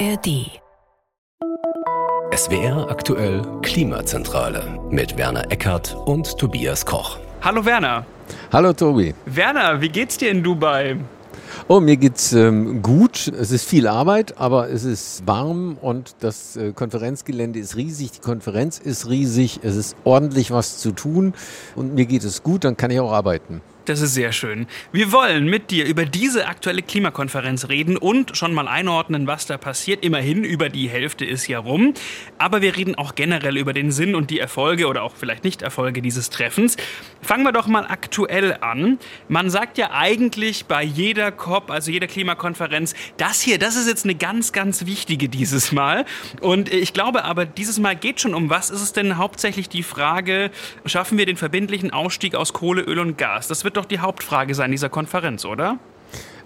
ARD. SWR aktuell Klimazentrale mit Werner Eckert und Tobias Koch. Hallo Werner. Hallo Tobi. Werner, wie geht's dir in Dubai? Oh, mir geht's ähm, gut. Es ist viel Arbeit, aber es ist warm und das äh, Konferenzgelände ist riesig. Die Konferenz ist riesig. Es ist ordentlich was zu tun und mir geht es gut. Dann kann ich auch arbeiten. Das ist sehr schön. Wir wollen mit dir über diese aktuelle Klimakonferenz reden und schon mal einordnen, was da passiert. Immerhin, über die Hälfte ist ja rum. Aber wir reden auch generell über den Sinn und die Erfolge oder auch vielleicht Nicht-Erfolge dieses Treffens. Fangen wir doch mal aktuell an. Man sagt ja eigentlich bei jeder COP, also jeder Klimakonferenz, das hier, das ist jetzt eine ganz, ganz wichtige dieses Mal. Und ich glaube aber, dieses Mal geht schon um was. Ist es denn hauptsächlich die Frage, schaffen wir den verbindlichen Ausstieg aus Kohle, Öl und Gas? Das wird wird doch die Hauptfrage sein dieser Konferenz, oder?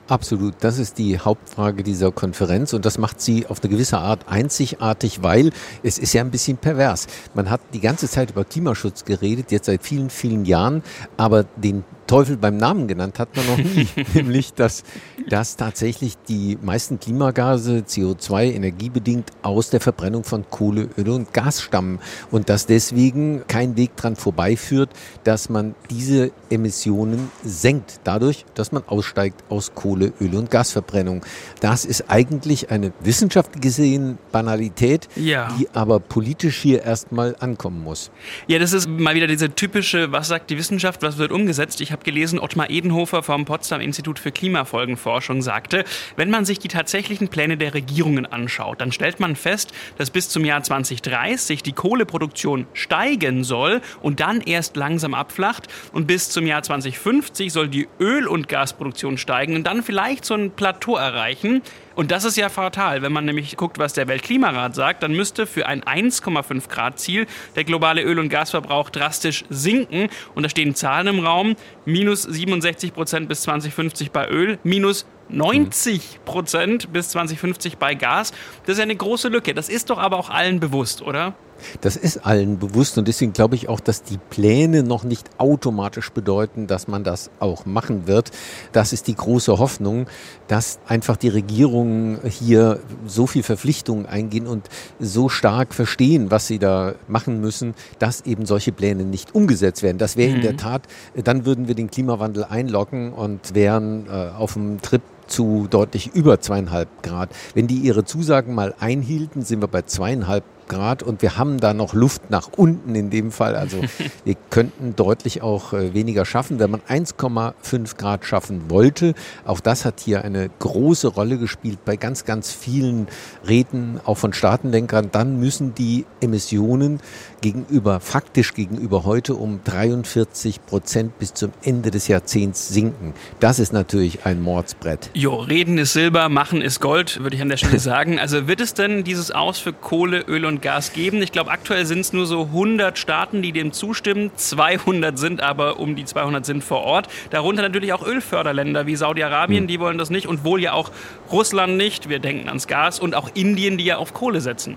Absolut, das ist die Hauptfrage dieser Konferenz und das macht sie auf eine gewisse Art einzigartig, weil es ist ja ein bisschen pervers. Man hat die ganze Zeit über Klimaschutz geredet, jetzt seit vielen, vielen Jahren, aber den Teufel beim Namen genannt hat man noch nie, nämlich dass, dass tatsächlich die meisten Klimagase CO2 energiebedingt aus der Verbrennung von Kohle, Öl und Gas stammen und dass deswegen kein Weg dran vorbeiführt, dass man diese Emissionen senkt, dadurch, dass man aussteigt aus Kohle, Öl und Gasverbrennung. Das ist eigentlich eine wissenschaftlich gesehen Banalität, ja. die aber politisch hier erstmal ankommen muss. Ja, das ist mal wieder diese typische, was sagt die Wissenschaft, was wird umgesetzt. Ich habe gelesen, Ottmar Edenhofer vom Potsdam Institut für Klimafolgenforschung sagte, wenn man sich die tatsächlichen Pläne der Regierungen anschaut, dann stellt man fest, dass bis zum Jahr 2030 die Kohleproduktion steigen soll und dann erst langsam abflacht und bis zum Jahr 2050 soll die Öl- und Gasproduktion steigen und dann vielleicht so ein Plateau erreichen. Und das ist ja fatal. Wenn man nämlich guckt, was der Weltklimarat sagt, dann müsste für ein 1,5 Grad Ziel der globale Öl- und Gasverbrauch drastisch sinken. Und da stehen Zahlen im Raum. Minus 67 Prozent bis 2050 bei Öl, minus 90 Prozent bis 2050 bei Gas. Das ist ja eine große Lücke. Das ist doch aber auch allen bewusst, oder? Das ist allen bewusst und deswegen glaube ich auch, dass die Pläne noch nicht automatisch bedeuten, dass man das auch machen wird. Das ist die große Hoffnung, dass einfach die Regierungen hier so viel Verpflichtungen eingehen und so stark verstehen, was sie da machen müssen, dass eben solche Pläne nicht umgesetzt werden. Das wäre mhm. in der mhm. Tat, dann würden wir den Klimawandel einlocken und wären äh, auf dem Trip zu deutlich über zweieinhalb Grad. Wenn die ihre Zusagen mal einhielten, sind wir bei zweieinhalb Grad und wir haben da noch Luft nach unten in dem Fall. Also wir könnten deutlich auch äh, weniger schaffen, wenn man 1,5 Grad schaffen wollte. Auch das hat hier eine große Rolle gespielt bei ganz, ganz vielen Reden, auch von Staatenlenkern. Dann müssen die Emissionen gegenüber, faktisch gegenüber heute um 43 Prozent bis zum Ende des Jahrzehnts sinken. Das ist natürlich ein Mordsbrett. Jo, reden ist Silber, machen ist Gold, würde ich an der Stelle sagen. Also wird es denn dieses Aus für Kohle, Öl und Gas geben? Ich glaube, aktuell sind es nur so 100 Staaten, die dem zustimmen. 200 sind aber, um die 200 sind vor Ort. Darunter natürlich auch Ölförderländer wie Saudi-Arabien, mhm. die wollen das nicht und wohl ja auch Russland nicht. Wir denken ans Gas und auch Indien, die ja auf Kohle setzen.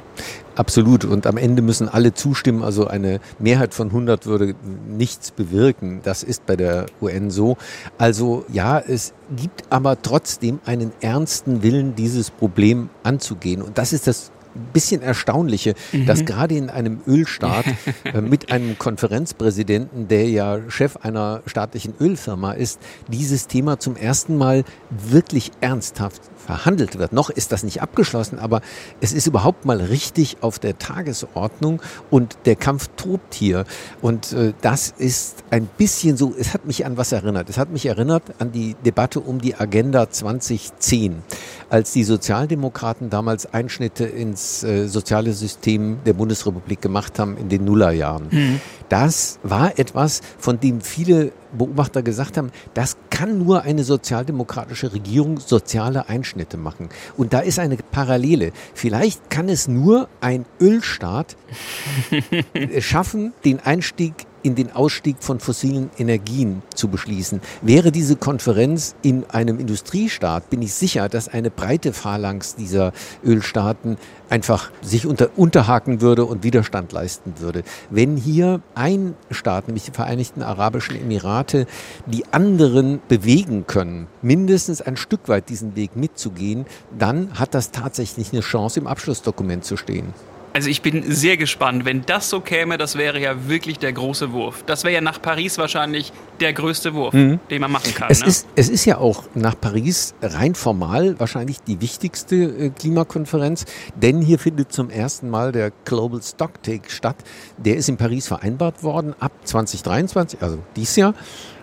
Absolut. Und am Ende müssen alle zustimmen. Also eine Mehrheit von 100 würde nichts bewirken. Das ist bei der UN so. Also ja, es gibt aber trotzdem einen ernsten Willen, dieses Problem anzugehen. Und das ist das bisschen Erstaunliche, mhm. dass gerade in einem Ölstaat äh, mit einem Konferenzpräsidenten, der ja Chef einer staatlichen Ölfirma ist, dieses Thema zum ersten Mal wirklich ernsthaft verhandelt wird. Noch ist das nicht abgeschlossen, aber es ist überhaupt mal richtig auf der Tagesordnung und der Kampf tobt hier. Und äh, das ist ein bisschen so, es hat mich an was erinnert. Es hat mich erinnert an die Debatte um die Agenda 2010, als die Sozialdemokraten damals Einschnitte ins äh, soziale System der Bundesrepublik gemacht haben in den Nullerjahren. Mhm. Das war etwas, von dem viele Beobachter gesagt haben, das kann nur eine sozialdemokratische Regierung soziale Einschnitte machen. Und da ist eine Parallele. Vielleicht kann es nur ein Ölstaat schaffen, den Einstieg in den Ausstieg von fossilen Energien zu beschließen. Wäre diese Konferenz in einem Industriestaat, bin ich sicher, dass eine breite Phalanx dieser Ölstaaten einfach sich unter, unterhaken würde und Widerstand leisten würde. Wenn hier ein Staat, nämlich die Vereinigten Arabischen Emirate, die anderen bewegen können, mindestens ein Stück weit diesen Weg mitzugehen, dann hat das tatsächlich eine Chance, im Abschlussdokument zu stehen. Also ich bin sehr gespannt. Wenn das so käme, das wäre ja wirklich der große Wurf. Das wäre ja nach Paris wahrscheinlich der größte Wurf, mhm. den man machen kann. Es, ne? ist, es ist ja auch nach Paris rein formal wahrscheinlich die wichtigste äh, Klimakonferenz, denn hier findet zum ersten Mal der Global Stocktake statt. Der ist in Paris vereinbart worden ab 2023, also dieses Jahr,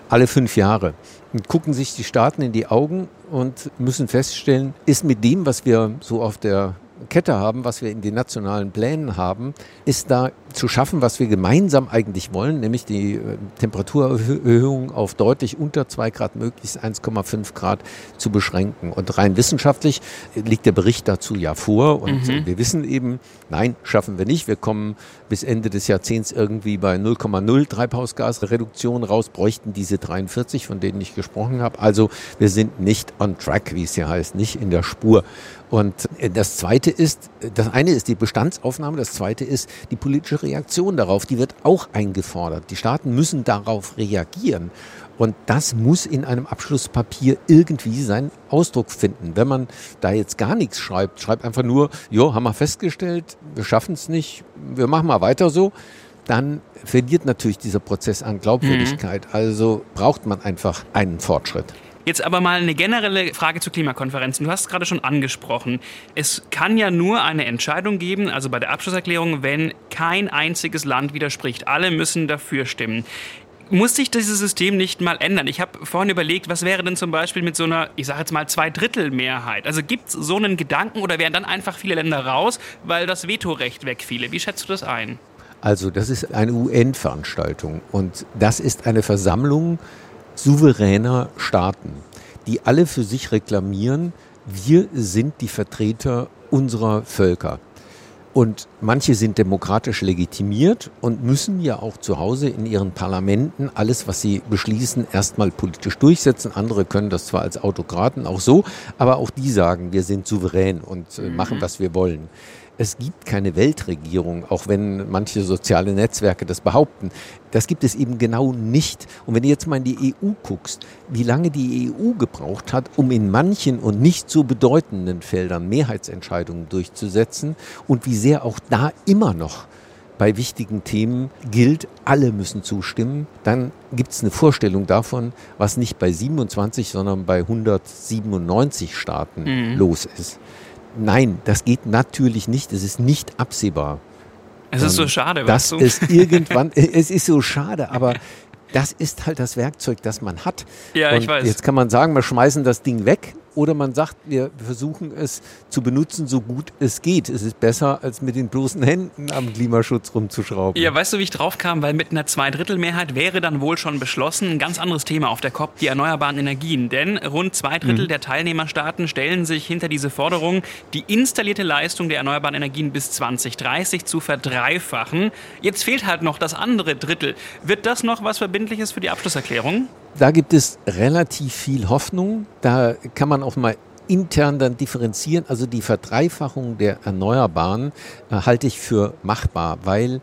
alle fünf Jahre. Und gucken sich die Staaten in die Augen und müssen feststellen, ist mit dem, was wir so auf der Kette haben, was wir in den nationalen Plänen haben, ist da zu schaffen, was wir gemeinsam eigentlich wollen, nämlich die äh, Temperaturerhöhung auf deutlich unter 2 Grad, möglichst 1,5 Grad zu beschränken. Und rein wissenschaftlich liegt der Bericht dazu ja vor. Und mhm. wir wissen eben, nein, schaffen wir nicht. Wir kommen bis Ende des Jahrzehnts irgendwie bei 0,0 Treibhausgasreduktion raus, bräuchten diese 43, von denen ich gesprochen habe. Also wir sind nicht on track, wie es hier heißt, nicht in der Spur. Und äh, das Zweite ist, das eine ist die Bestandsaufnahme, das Zweite ist die politische Reaktion darauf. Die wird auch eingefordert. Die Staaten müssen darauf reagieren. Und das muss in einem Abschlusspapier irgendwie seinen Ausdruck finden. Wenn man da jetzt gar nichts schreibt, schreibt einfach nur, jo, haben wir festgestellt, wir schaffen es nicht, wir machen mal weiter so, dann verliert natürlich dieser Prozess an Glaubwürdigkeit. Mhm. Also braucht man einfach einen Fortschritt. Jetzt aber mal eine generelle Frage zu Klimakonferenzen. Du hast es gerade schon angesprochen. Es kann ja nur eine Entscheidung geben, also bei der Abschlusserklärung, wenn kein einziges Land widerspricht. Alle müssen dafür stimmen muss sich dieses System nicht mal ändern? Ich habe vorhin überlegt, was wäre denn zum Beispiel mit so einer, ich sage jetzt mal, Zweidrittelmehrheit? Also gibt es so einen Gedanken oder wären dann einfach viele Länder raus, weil das Vetorecht wegfiele? Wie schätzt du das ein? Also das ist eine UN-Veranstaltung und das ist eine Versammlung souveräner Staaten, die alle für sich reklamieren, wir sind die Vertreter unserer Völker. Und manche sind demokratisch legitimiert und müssen ja auch zu Hause in ihren Parlamenten alles, was sie beschließen, erstmal politisch durchsetzen. Andere können das zwar als Autokraten auch so, aber auch die sagen, wir sind souverän und äh, machen, mhm. was wir wollen es gibt keine Weltregierung, auch wenn manche soziale Netzwerke das behaupten. Das gibt es eben genau nicht. Und wenn du jetzt mal in die EU guckst, wie lange die EU gebraucht hat, um in manchen und nicht so bedeutenden Feldern Mehrheitsentscheidungen durchzusetzen und wie sehr auch da immer noch bei wichtigen Themen gilt, alle müssen zustimmen, dann gibt es eine Vorstellung davon, was nicht bei 27, sondern bei 197 Staaten mhm. los ist. Nein, das geht natürlich nicht. Es ist nicht absehbar. Es ist so ähm, schade. Das ist irgendwann, es ist so schade, aber das ist halt das Werkzeug, das man hat. Ja, Und ich weiß. Jetzt kann man sagen, wir schmeißen das Ding weg oder man sagt, wir versuchen es zu benutzen, so gut es geht. Es ist besser, als mit den bloßen Händen am Klimaschutz rumzuschrauben. Ja, weißt du, wie ich drauf kam? Weil mit einer Zweidrittelmehrheit wäre dann wohl schon beschlossen, ein ganz anderes Thema auf der COP, die erneuerbaren Energien. Denn rund zwei Drittel mhm. der Teilnehmerstaaten stellen sich hinter diese Forderung, die installierte Leistung der erneuerbaren Energien bis 2030 zu verdreifachen. Jetzt fehlt halt noch das andere Drittel. Wird das noch was Verbindliches für die Abschlusserklärung? Da gibt es relativ viel Hoffnung. Da kann man auch mal intern dann differenzieren. Also die Verdreifachung der Erneuerbaren äh, halte ich für machbar, weil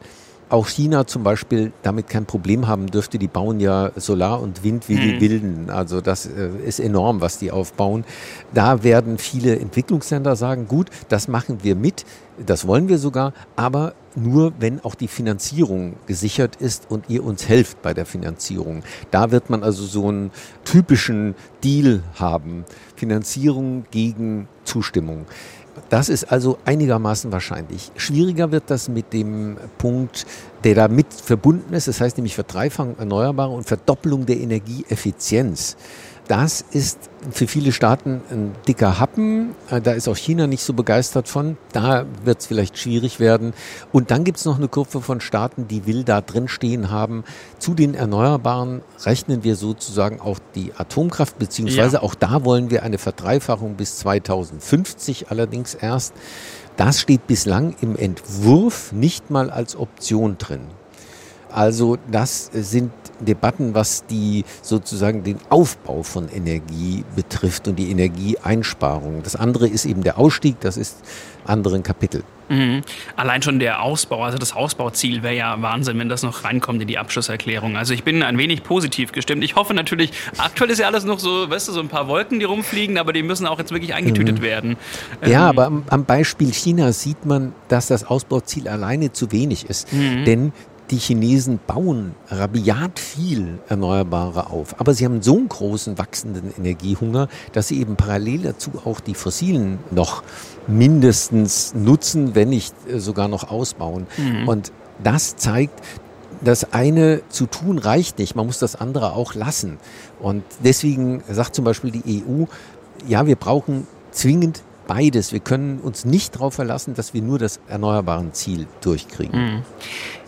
auch China zum Beispiel damit kein Problem haben dürfte. Die bauen ja Solar und Wind wie mhm. die Wilden. Also das äh, ist enorm, was die aufbauen. Da werden viele Entwicklungsländer sagen, gut, das machen wir mit, das wollen wir sogar, aber nur wenn auch die Finanzierung gesichert ist und ihr uns helft bei der Finanzierung. Da wird man also so einen typischen Deal haben. Finanzierung gegen Zustimmung. Das ist also einigermaßen wahrscheinlich. Schwieriger wird das mit dem Punkt, der damit verbunden ist, das heißt nämlich Verdreifachung erneuerbarer und Verdoppelung der Energieeffizienz. Das ist für viele Staaten ein dicker Happen. Äh, da ist auch China nicht so begeistert von. Da wird es vielleicht schwierig werden. Und dann gibt es noch eine Kurve von Staaten, die will da drin stehen haben. Zu den Erneuerbaren rechnen wir sozusagen auch die Atomkraft, beziehungsweise ja. auch da wollen wir eine Verdreifachung bis 2050 allerdings erst. Das steht bislang im Entwurf nicht mal als Option drin. Also das sind Debatten, was die sozusagen den Aufbau von Energie betrifft und die Energieeinsparung. Das andere ist eben der Ausstieg, das ist anderen Kapitel. Mhm. Allein schon der Ausbau, also das Ausbauziel wäre ja Wahnsinn, wenn das noch reinkommt in die Abschlusserklärung. Also ich bin ein wenig positiv gestimmt. Ich hoffe natürlich, aktuell ist ja alles noch so, weißt du, so ein paar Wolken, die rumfliegen, aber die müssen auch jetzt wirklich eingetütet mhm. werden. Ja, ähm. aber am, am, Beispiel China sieht man, dass das Ausbauziel alleine zu wenig ist. Mhm. Denn die Chinesen bauen rabiat viel Erneuerbare auf, aber sie haben so einen großen wachsenden Energiehunger, dass sie eben parallel dazu auch die fossilen noch mindestens nutzen, wenn nicht äh, sogar noch ausbauen. Mhm. Und das zeigt, das eine zu tun reicht nicht, man muss das andere auch lassen. Und deswegen sagt zum Beispiel die EU, ja, wir brauchen zwingend beides. Wir können uns nicht darauf verlassen, dass wir nur das erneuerbaren Ziel durchkriegen. Mhm.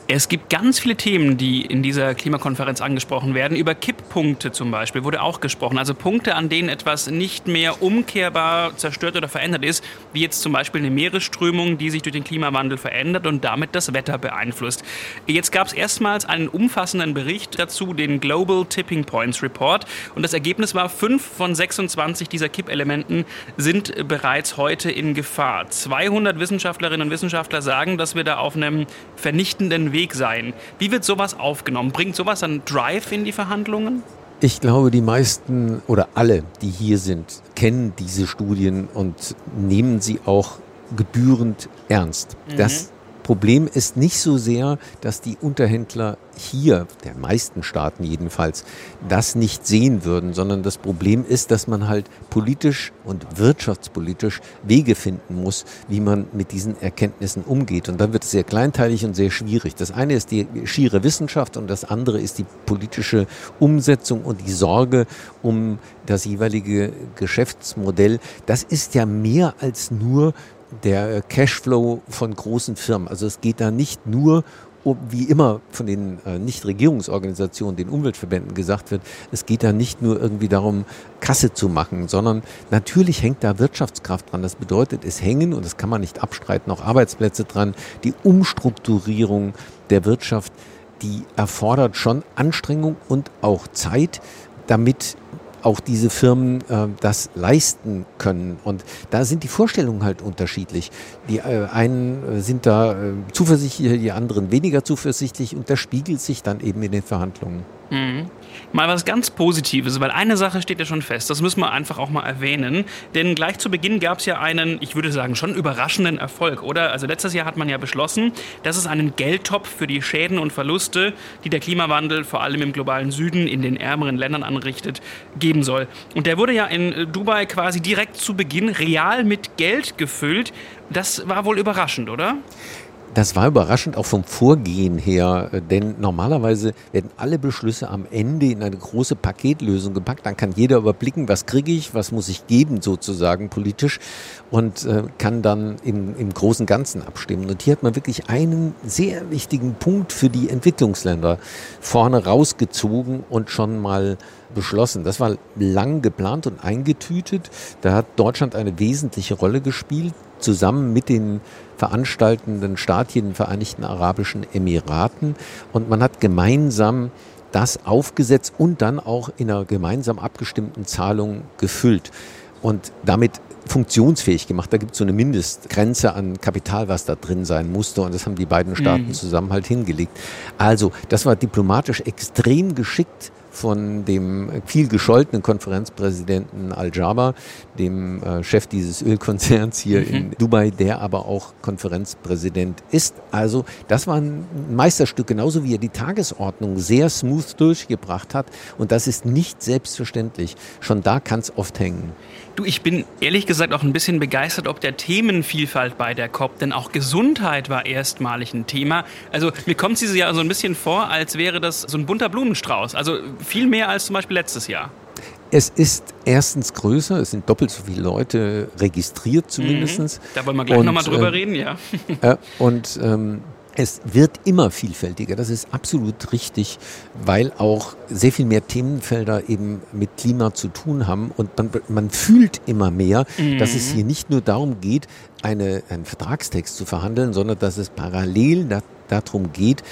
Es gibt ganz viele Themen, die in dieser Klimakonferenz angesprochen werden. Über Kipppunkte zum Beispiel wurde auch gesprochen. Also Punkte, an denen etwas nicht mehr umkehrbar zerstört oder verändert ist, wie jetzt zum Beispiel eine Meeresströmung, die sich durch den Klimawandel verändert und damit das Wetter beeinflusst. Jetzt gab es erstmals einen umfassenden Bericht dazu, den Global Tipping Points Report. Und das Ergebnis war, fünf von 26 dieser Kippelementen sind bereits heute in Gefahr. 200 Wissenschaftlerinnen und Wissenschaftler sagen, dass wir da auf einem vernichtenden Weg Weg sein. Wie wird sowas aufgenommen? Bringt sowas einen Drive in die Verhandlungen? Ich glaube, die meisten oder alle, die hier sind, kennen diese Studien und nehmen sie auch gebührend ernst. Mhm. Das Problem ist nicht so sehr, dass die Unterhändler hier, der meisten Staaten jedenfalls, das nicht sehen würden, sondern das Problem ist, dass man halt politisch und wirtschaftspolitisch Wege finden muss, wie man mit diesen Erkenntnissen umgeht. Und dann wird es sehr kleinteilig und sehr schwierig. Das eine ist die schiere Wissenschaft und das andere ist die politische Umsetzung und die Sorge um das jeweilige Geschäftsmodell. Das ist ja mehr als nur der Cashflow von großen Firmen. Also es geht da nicht nur um, wie immer von den äh, Nichtregierungsorganisationen, den Umweltverbänden gesagt wird, es geht da nicht nur irgendwie darum, Kasse zu machen, sondern natürlich hängt da Wirtschaftskraft dran. Das bedeutet, es hängen, und das kann man nicht abstreiten, auch Arbeitsplätze dran. Die Umstrukturierung der Wirtschaft, die erfordert schon Anstrengung und auch Zeit, damit auch diese Firmen äh, das leisten können. Und da sind die Vorstellungen halt unterschiedlich. Die äh, einen äh, sind da äh, zuversichtlich, die anderen weniger zuversichtlich und das spiegelt sich dann eben in den Verhandlungen. Mhm. Mal was ganz Positives, weil eine Sache steht ja schon fest, das müssen wir einfach auch mal erwähnen. Denn gleich zu Beginn gab es ja einen, ich würde sagen, schon überraschenden Erfolg, oder? Also letztes Jahr hat man ja beschlossen, dass es einen Geldtopf für die Schäden und Verluste, die der Klimawandel vor allem im globalen Süden in den ärmeren Ländern anrichtet, geben soll. Und der wurde ja in Dubai quasi direkt zu Beginn real mit Geld gefüllt. Das war wohl überraschend, oder? Das war überraschend auch vom Vorgehen her, äh, denn normalerweise werden alle Beschlüsse am Ende in eine große Paketlösung gepackt. Dann kann jeder überblicken, was kriege ich, was muss ich geben sozusagen politisch und äh, kann dann im, im großen Ganzen abstimmen. Und hier hat man wirklich einen sehr wichtigen Punkt für die Entwicklungsländer vorne rausgezogen und schon mal beschlossen. Das war lang geplant und eingetütet. Da hat Deutschland eine wesentliche Rolle gespielt, zusammen mit den veranstaltenden Staat hier, den Vereinigten Arabischen Emiraten. Und man hat gemeinsam das aufgesetzt und dann auch in einer gemeinsam abgestimmten Zahlung gefüllt und damit funktionsfähig gemacht. Da gibt es so eine Mindestgrenze an Kapital, was da drin sein musste und das haben die beiden Staaten mhm. zusammen halt hingelegt. Also das war diplomatisch extrem geschickt von dem viel gescholtenen Konferenzpräsidenten Al-Jaber, dem äh, Chef dieses Ölkonzerns hier mhm. in Dubai, der aber auch Konferenzpräsident ist. Also das war ein Meisterstück, genauso wie er die Tagesordnung sehr smooth durchgebracht hat. Und das ist nicht selbstverständlich. Schon da kann es oft hängen. Du, ich bin ehrlich gesagt auch ein bisschen begeistert ob der Themenvielfalt bei der COP, denn auch Gesundheit war erstmalig ein Thema. Also mir kommt es dieses Jahr so ein bisschen vor, als wäre das so ein bunter Blumenstrauß. Also viel mehr als zum Beispiel letztes Jahr. Es ist erstens größer, es sind doppelt so viele Leute registriert zumindest. Mhm. Da wollen wir gleich nochmal drüber äh, reden, ja. Äh, und ähm, es wird immer vielfältiger, das ist absolut richtig, weil auch sehr viel mehr Themenfelder eben mit Klima zu tun haben und man, man fühlt immer mehr, mhm. dass es hier nicht nur darum geht, eine, einen Vertragstext zu verhandeln, sondern dass es parallel da, darum geht,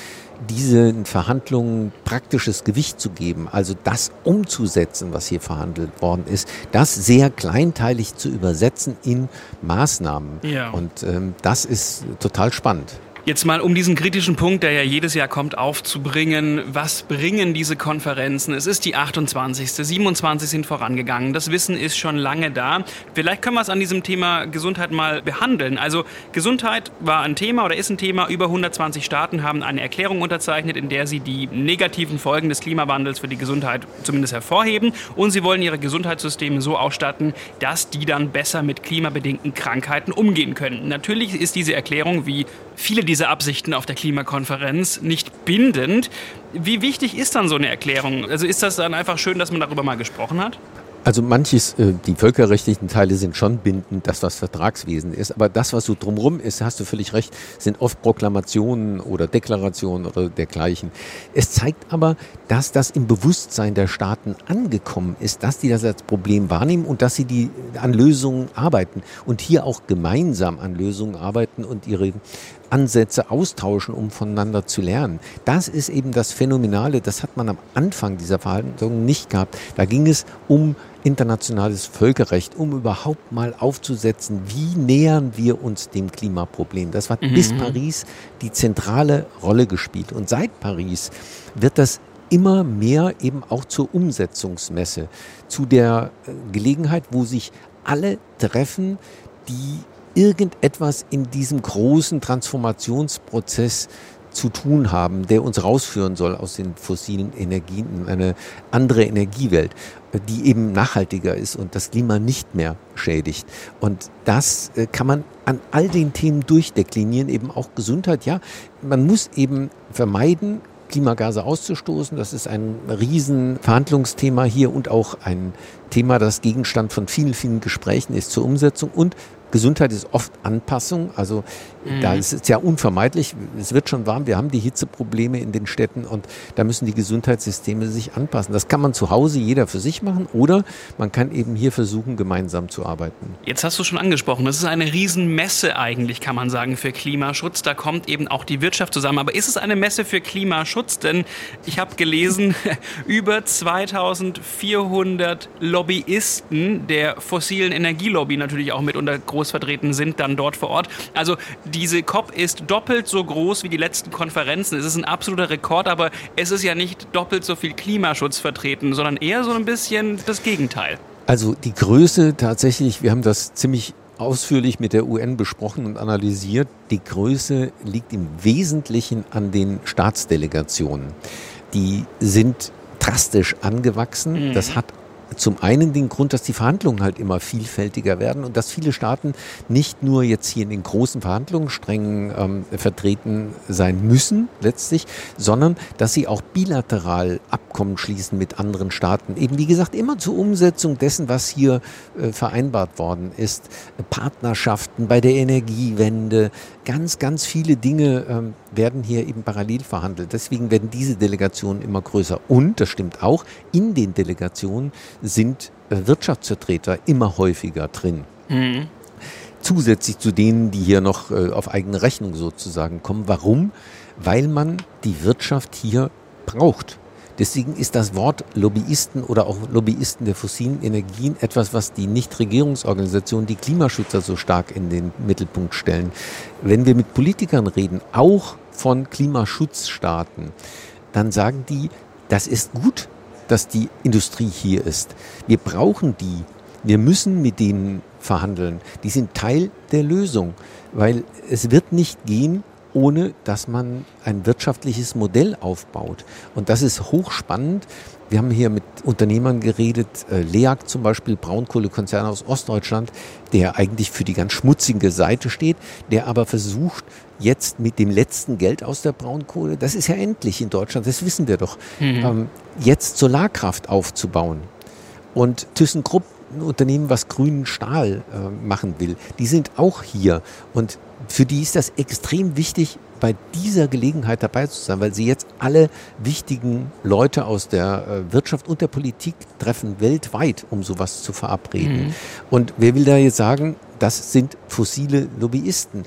diesen Verhandlungen praktisches Gewicht zu geben, also das umzusetzen, was hier verhandelt worden ist, das sehr kleinteilig zu übersetzen in Maßnahmen. Ja. Und ähm, das ist total spannend. Jetzt mal, um diesen kritischen Punkt, der ja jedes Jahr kommt, aufzubringen. Was bringen diese Konferenzen? Es ist die 28. 27 sind vorangegangen. Das Wissen ist schon lange da. Vielleicht können wir es an diesem Thema Gesundheit mal behandeln. Also Gesundheit war ein Thema oder ist ein Thema. Über 120 Staaten haben eine Erklärung unterzeichnet, in der sie die negativen Folgen des Klimawandels für die Gesundheit zumindest hervorheben. Und sie wollen ihre Gesundheitssysteme so ausstatten, dass die dann besser mit klimabedingten Krankheiten umgehen können. Natürlich ist diese Erklärung, wie viele dieser Absichten auf der Klimakonferenz nicht bindend. Wie wichtig ist dann so eine Erklärung? Also ist das dann einfach schön, dass man darüber mal gesprochen hat? Also manches, äh, die völkerrechtlichen Teile sind schon bindend, das was Vertragswesen ist, aber das, was so drumherum ist, hast du völlig recht, sind oft Proklamationen oder Deklarationen oder dergleichen. Es zeigt aber, dass das im Bewusstsein der Staaten angekommen ist, dass die das als Problem wahrnehmen und dass sie die an Lösungen arbeiten und hier auch gemeinsam an Lösungen arbeiten und ihre Ansätze austauschen, um voneinander zu lernen. Das ist eben das Phänomenale, das hat man am Anfang dieser Verhandlungen nicht gehabt. Da ging es um internationales Völkerrecht, um überhaupt mal aufzusetzen, wie nähern wir uns dem Klimaproblem. Das hat mhm. bis Paris die zentrale Rolle gespielt. Und seit Paris wird das immer mehr eben auch zur Umsetzungsmesse, zu der äh, Gelegenheit, wo sich alle treffen, die irgendetwas in diesem großen Transformationsprozess zu tun haben, der uns rausführen soll aus den fossilen Energien in eine andere Energiewelt, die eben nachhaltiger ist und das Klima nicht mehr schädigt. Und das äh, kann man an all den Themen durchdeklinieren, eben auch Gesundheit. Ja, man muss eben vermeiden, Klimagase auszustoßen. Das ist ein Riesenverhandlungsthema hier und auch ein Thema, das Gegenstand von vielen, vielen Gesprächen ist zur Umsetzung. Und Gesundheit ist oft Anpassung. Also mhm. da ist es ja unvermeidlich. Es wird schon warm. Wir haben die Hitzeprobleme in den Städten und da müssen die Gesundheitssysteme sich anpassen. Das kann man zu Hause jeder für sich machen oder man kann eben hier versuchen, gemeinsam zu arbeiten. Jetzt hast du schon angesprochen, das ist eine Riesenmesse eigentlich, kann man sagen, für Klimaschutz. Da kommt eben auch die Wirtschaft zusammen. Aber ist es eine Messe für Klimaschutz? Denn ich habe gelesen, über 2400 Lobbyisten der fossilen Energielobby natürlich auch mit unter groß vertreten sind, dann dort vor Ort. Also diese COP ist doppelt so groß wie die letzten Konferenzen. Es ist ein absoluter Rekord, aber es ist ja nicht doppelt so viel Klimaschutz vertreten, sondern eher so ein bisschen das Gegenteil. Also die Größe tatsächlich, wir haben das ziemlich ausführlich mit der UN besprochen und analysiert. Die Größe liegt im Wesentlichen an den Staatsdelegationen. Die sind drastisch angewachsen. Mhm. Das hat zum einen den Grund, dass die Verhandlungen halt immer vielfältiger werden und dass viele Staaten nicht nur jetzt hier in den großen Verhandlungssträngen ähm, vertreten sein müssen letztlich, sondern dass sie auch bilateral Abkommen schließen mit anderen Staaten. Eben wie gesagt immer zur Umsetzung dessen, was hier äh, vereinbart worden ist. Partnerschaften bei der Energiewende, ganz, ganz viele Dinge ähm, werden hier eben parallel verhandelt. Deswegen werden diese Delegationen immer größer. Und, das stimmt auch, in den Delegationen sind äh, Wirtschaftsvertreter immer häufiger drin. Mhm. Zusätzlich zu denen, die hier noch äh, auf eigene Rechnung sozusagen kommen. Warum? Weil man die Wirtschaft hier braucht. Deswegen ist das Wort Lobbyisten oder auch Lobbyisten der fossilen Energien etwas, was die Nichtregierungsorganisationen, die Klimaschützer so stark in den Mittelpunkt stellen. Wenn wir mit Politikern reden, auch von Klimaschutzstaaten, dann sagen die, das ist gut, dass die Industrie hier ist. Wir brauchen die. Wir müssen mit denen verhandeln. Die sind Teil der Lösung, weil es wird nicht gehen, ohne dass man ein wirtschaftliches Modell aufbaut. Und das ist hochspannend. Wir haben hier mit Unternehmern geredet, äh, LEAG zum Beispiel, Braunkohlekonzern aus Ostdeutschland, der eigentlich für die ganz schmutzige Seite steht, der aber versucht, jetzt mit dem letzten Geld aus der Braunkohle, das ist ja endlich in Deutschland, das wissen wir doch, mhm. ähm, jetzt Solarkraft aufzubauen. Und ThyssenKrupp, Unternehmen, was grünen Stahl äh, machen will, die sind auch hier. Und für die ist das extrem wichtig, bei dieser Gelegenheit dabei zu sein, weil sie jetzt alle wichtigen Leute aus der äh, Wirtschaft und der Politik treffen, weltweit, um sowas zu verabreden. Mhm. Und wer will da jetzt sagen, das sind fossile Lobbyisten?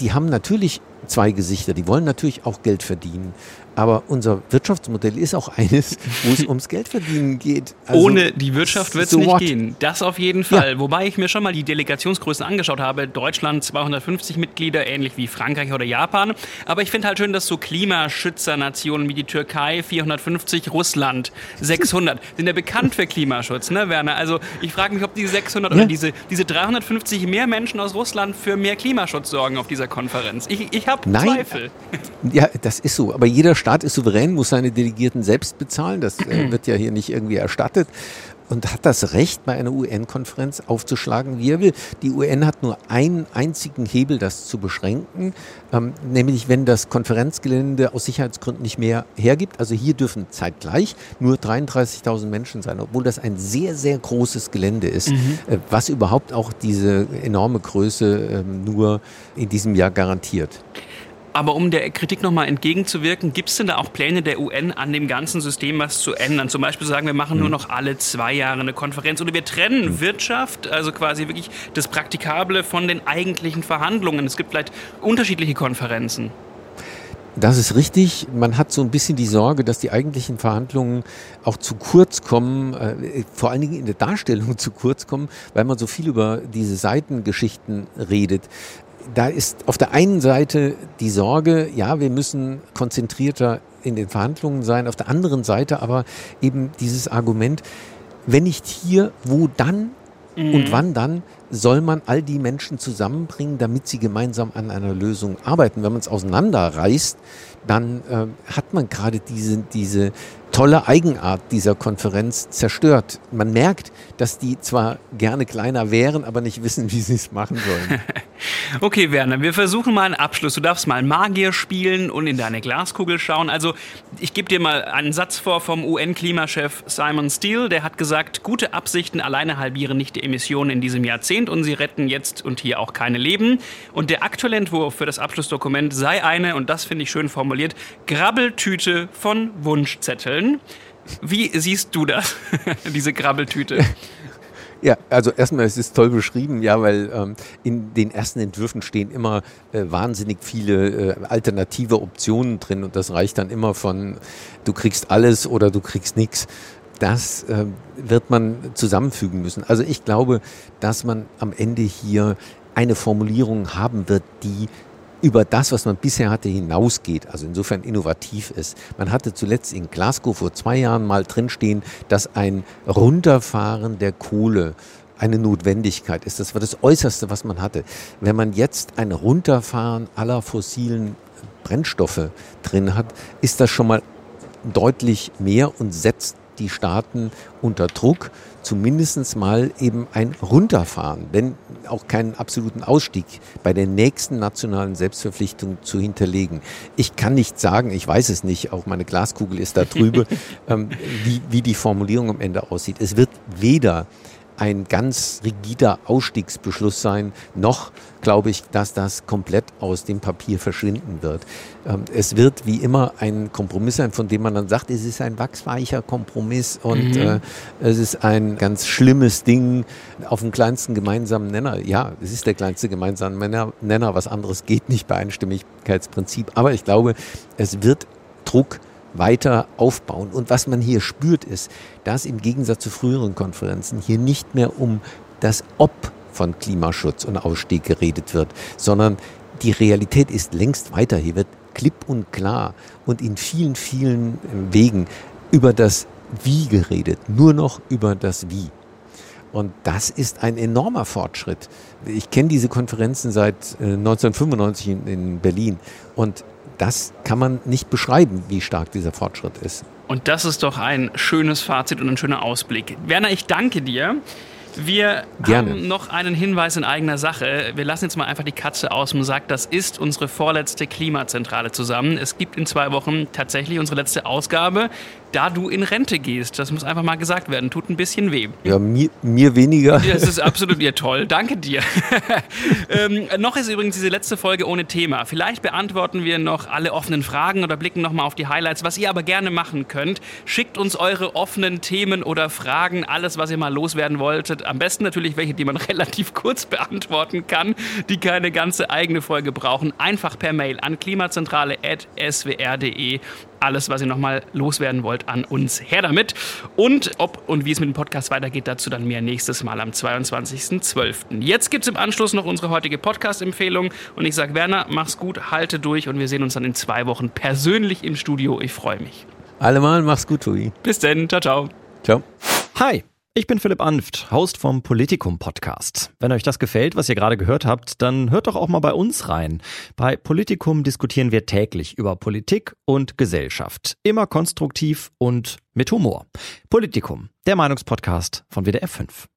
Die haben natürlich zwei Gesichter. Die wollen natürlich auch Geld verdienen. Aber unser Wirtschaftsmodell ist auch eines, wo es ums Geldverdienen geht. Also, Ohne die Wirtschaft wird es so nicht what? gehen. Das auf jeden Fall. Ja. Wobei ich mir schon mal die Delegationsgrößen angeschaut habe. Deutschland 250 Mitglieder, ähnlich wie Frankreich oder Japan. Aber ich finde halt schön, dass so Klimaschützernationen wie die Türkei 450, Russland 600 sind ja bekannt für Klimaschutz, ne, Werner? Also ich frage mich, ob diese 600 ja. oder diese, diese 350 mehr Menschen aus Russland für mehr Klimaschutz sorgen auf dieser Konferenz. Ich, ich habe Zweifel. Ja, das ist so. Aber jeder Staat Staat ist souverän, muss seine Delegierten selbst bezahlen. Das äh, wird ja hier nicht irgendwie erstattet und hat das Recht, bei einer UN-Konferenz aufzuschlagen, wie er will. Die UN hat nur einen einzigen Hebel, das zu beschränken, ähm, nämlich wenn das Konferenzgelände aus Sicherheitsgründen nicht mehr hergibt. Also hier dürfen zeitgleich nur 33.000 Menschen sein, obwohl das ein sehr, sehr großes Gelände ist, mhm. äh, was überhaupt auch diese enorme Größe äh, nur in diesem Jahr garantiert. Aber um der Kritik nochmal entgegenzuwirken, gibt es denn da auch Pläne der UN, an dem ganzen System was zu ändern? Zum Beispiel sagen, wir machen nur hm. noch alle zwei Jahre eine Konferenz oder wir trennen hm. Wirtschaft, also quasi wirklich das Praktikable von den eigentlichen Verhandlungen. Es gibt vielleicht unterschiedliche Konferenzen. Das ist richtig. Man hat so ein bisschen die Sorge, dass die eigentlichen Verhandlungen auch zu kurz kommen, äh, vor allen Dingen in der Darstellung zu kurz kommen, weil man so viel über diese Seitengeschichten redet da ist auf der einen Seite die Sorge, ja, wir müssen konzentrierter in den Verhandlungen sein, auf der anderen Seite aber eben dieses Argument, wenn nicht hier, wo dann mhm. und wann dann soll man all die Menschen zusammenbringen, damit sie gemeinsam an einer Lösung arbeiten. Wenn man es auseinanderreißt, dann äh, hat man gerade diese, diese tolle Eigenart dieser Konferenz zerstört. Man merkt, dass die zwar gerne kleiner wären, aber nicht wissen, wie sie es machen sollen. okay, Werner, wir versuchen mal einen Abschluss. Du darfst mal Magier spielen und in deine Glaskugel schauen. Also, ich gebe dir mal einen Satz vor vom UN-Klimachef Simon Steele. Der hat gesagt, gute Absichten alleine halbieren nicht die Emissionen in diesem Jahrzehnt und sie retten jetzt und hier auch keine Leben. Und der aktuelle Entwurf für das Abschlussdokument sei eine, und das finde ich schön formuliert, Grabbeltüte von Wunschzetteln. Wie siehst du das, diese Grabbeltüte? Ja, also erstmal, es ist toll beschrieben, ja, weil ähm, in den ersten Entwürfen stehen immer äh, wahnsinnig viele äh, alternative Optionen drin und das reicht dann immer von du kriegst alles oder du kriegst nichts. Das äh, wird man zusammenfügen müssen. Also ich glaube, dass man am Ende hier eine Formulierung haben wird, die über das, was man bisher hatte, hinausgeht, also insofern innovativ ist. Man hatte zuletzt in Glasgow vor zwei Jahren mal drinstehen, dass ein Runterfahren der Kohle eine Notwendigkeit ist. Das war das Äußerste, was man hatte. Wenn man jetzt ein Runterfahren aller fossilen Brennstoffe drin hat, ist das schon mal deutlich mehr und setzt die Staaten unter Druck, zumindest mal eben ein Runterfahren, wenn auch keinen absoluten Ausstieg bei der nächsten nationalen Selbstverpflichtung zu hinterlegen. Ich kann nicht sagen, ich weiß es nicht, auch meine Glaskugel ist da drüber, ähm, wie, wie die Formulierung am Ende aussieht. Es wird weder ein ganz rigider Ausstiegsbeschluss sein, noch glaube ich, dass das komplett aus dem Papier verschwinden wird. Ähm, es wird wie immer ein Kompromiss sein, von dem man dann sagt, es ist ein wachsweicher Kompromiss und mhm. äh, es ist ein ganz schlimmes Ding auf dem kleinsten gemeinsamen Nenner. Ja, es ist der kleinste gemeinsame Nenner, was anderes geht nicht bei Einstimmigkeitsprinzip. Aber ich glaube, es wird Druck weiter aufbauen. Und was man hier spürt, ist, dass im Gegensatz zu früheren Konferenzen hier nicht mehr um das Ob von Klimaschutz und Ausstieg geredet wird, sondern die Realität ist längst weiter. Hier wird klipp und klar und in vielen, vielen Wegen über das Wie geredet, nur noch über das Wie. Und das ist ein enormer Fortschritt. Ich kenne diese Konferenzen seit 1995 äh, in Berlin und das kann man nicht beschreiben, wie stark dieser Fortschritt ist. Und das ist doch ein schönes Fazit und ein schöner Ausblick. Werner, ich danke dir. Wir Gerne. haben noch einen Hinweis in eigener Sache. Wir lassen jetzt mal einfach die Katze aus dem Sack. Das ist unsere vorletzte Klimazentrale zusammen. Es gibt in zwei Wochen tatsächlich unsere letzte Ausgabe da du in Rente gehst. Das muss einfach mal gesagt werden. Tut ein bisschen weh. Ja, mir, mir weniger. Das ist absolut ja toll. Danke dir. ähm, noch ist übrigens diese letzte Folge ohne Thema. Vielleicht beantworten wir noch alle offenen Fragen oder blicken nochmal auf die Highlights. Was ihr aber gerne machen könnt, schickt uns eure offenen Themen oder Fragen, alles, was ihr mal loswerden wolltet, Am besten natürlich welche, die man relativ kurz beantworten kann, die keine ganze eigene Folge brauchen. Einfach per Mail an klimazentrale.swr.de alles, was ihr nochmal loswerden wollt, an uns. Her damit. Und ob und wie es mit dem Podcast weitergeht, dazu dann mehr nächstes Mal am 22.12. Jetzt gibt es im Anschluss noch unsere heutige Podcast-Empfehlung. Und ich sage, Werner, mach's gut, halte durch und wir sehen uns dann in zwei Wochen persönlich im Studio. Ich freue mich. Allemal, mach's gut, Tobi. Bis dann, ciao, ciao. Ciao. Hi. Ich bin Philipp Anft, Host vom Politikum Podcast. Wenn euch das gefällt, was ihr gerade gehört habt, dann hört doch auch mal bei uns rein. Bei Politikum diskutieren wir täglich über Politik und Gesellschaft. Immer konstruktiv und mit Humor. Politikum, der Meinungspodcast von WDR 5.